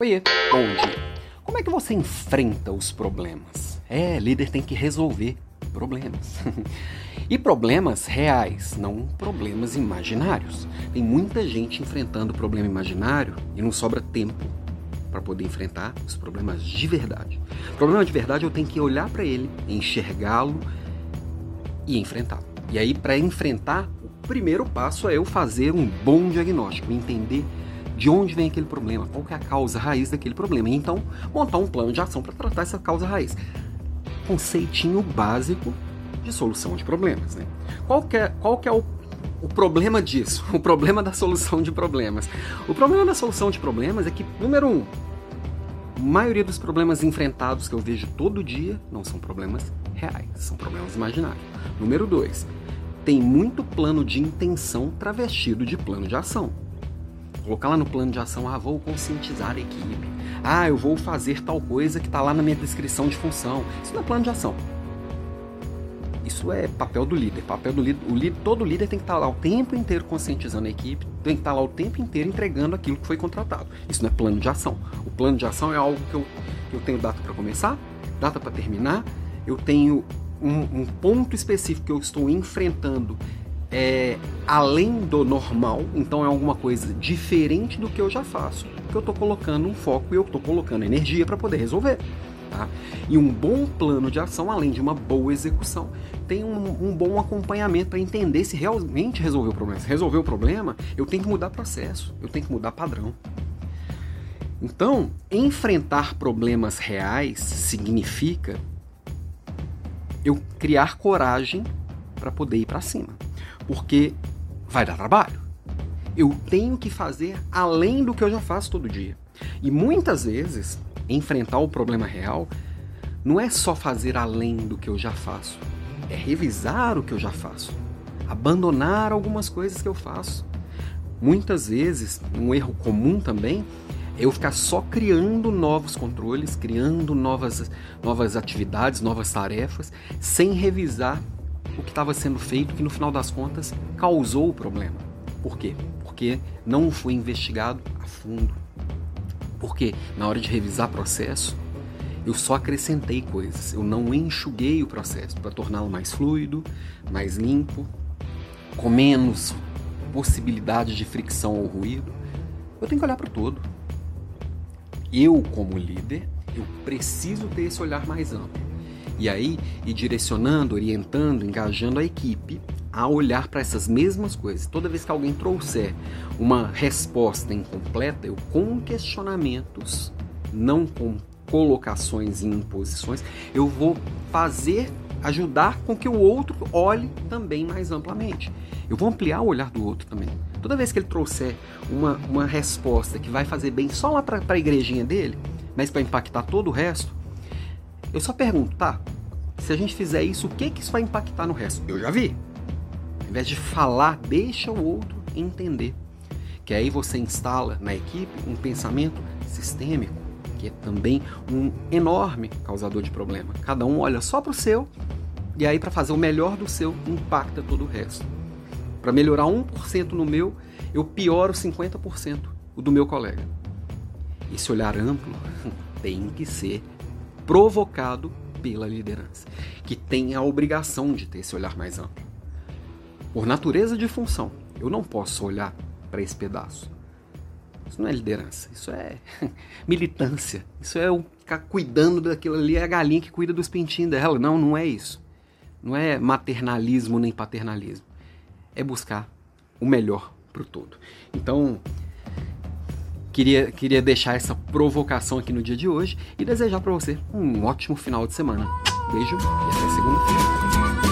Oiê, bom dia. Como é que você enfrenta os problemas? É, líder tem que resolver problemas. e problemas reais, não problemas imaginários. Tem muita gente enfrentando problema imaginário e não sobra tempo para poder enfrentar os problemas de verdade. Problema de verdade eu tenho que olhar para ele, enxergá-lo e enfrentá-lo. E aí, para enfrentar, o primeiro passo é eu fazer um bom diagnóstico, entender de onde vem aquele problema, qual é a causa raiz daquele problema. E então, montar um plano de ação para tratar essa causa raiz. Conceitinho básico de solução de problemas. Né? Qual, é, qual é o, o problema disso? O problema da solução de problemas. O problema da solução de problemas é que, número um, a maioria dos problemas enfrentados que eu vejo todo dia não são problemas reais, são problemas imaginários. Número dois, tem muito plano de intenção travestido de plano de ação. Colocar lá no plano de ação, ah, vou conscientizar a equipe. Ah, eu vou fazer tal coisa que está lá na minha descrição de função. Isso não é plano de ação. Isso é papel do líder. Papel do líder, o líder, todo líder tem que estar tá lá o tempo inteiro conscientizando a equipe, tem que estar tá lá o tempo inteiro entregando aquilo que foi contratado. Isso não é plano de ação. O plano de ação é algo que eu, que eu tenho data para começar, data para terminar, eu tenho um, um ponto específico que eu estou enfrentando é além do normal, então é alguma coisa diferente do que eu já faço, que eu estou colocando um foco e eu estou colocando energia para poder resolver. Tá? E um bom plano de ação, além de uma boa execução, tem um, um bom acompanhamento para entender se realmente resolveu o problema. Se resolveu o problema, eu tenho que mudar processo, eu tenho que mudar padrão. Então, enfrentar problemas reais significa eu criar coragem para poder ir para cima porque vai dar trabalho. Eu tenho que fazer além do que eu já faço todo dia. E muitas vezes, enfrentar o problema real não é só fazer além do que eu já faço, é revisar o que eu já faço, abandonar algumas coisas que eu faço. Muitas vezes, um erro comum também é eu ficar só criando novos controles, criando novas, novas atividades, novas tarefas, sem revisar o que estava sendo feito que no final das contas causou o problema. Por quê? Porque não foi investigado a fundo. Porque na hora de revisar processo, eu só acrescentei coisas, eu não enxuguei o processo para torná-lo mais fluido, mais limpo, com menos possibilidade de fricção ou ruído. Eu tenho que olhar para o todo. Eu, como líder, eu preciso ter esse olhar mais amplo. E aí, ir direcionando, orientando, engajando a equipe a olhar para essas mesmas coisas. Toda vez que alguém trouxer uma resposta incompleta, eu com questionamentos, não com colocações e imposições, eu vou fazer ajudar com que o outro olhe também mais amplamente. Eu vou ampliar o olhar do outro também. Toda vez que ele trouxer uma, uma resposta que vai fazer bem só lá para a igrejinha dele, mas para impactar todo o resto, eu só pergunto, tá? Se a gente fizer isso, o que, que isso vai impactar no resto? Eu já vi. Ao invés de falar, deixa o outro entender. Que aí você instala na equipe um pensamento sistêmico, que é também um enorme causador de problema. Cada um olha só para o seu, e aí para fazer o melhor do seu, impacta todo o resto. Para melhorar 1% no meu, eu pioro 50% o do meu colega. Esse olhar amplo tem que ser provocado pela liderança, que tem a obrigação de ter esse olhar mais amplo. Por natureza de função, eu não posso olhar para esse pedaço. Isso não é liderança, isso é militância. Isso é o ficar cuidando daquilo ali, é a galinha que cuida dos pintinhos dela. Não, não é isso. Não é maternalismo nem paternalismo. É buscar o melhor para o todo. Então, Queria, queria deixar essa provocação aqui no dia de hoje e desejar para você um ótimo final de semana. Beijo e até segunda-feira.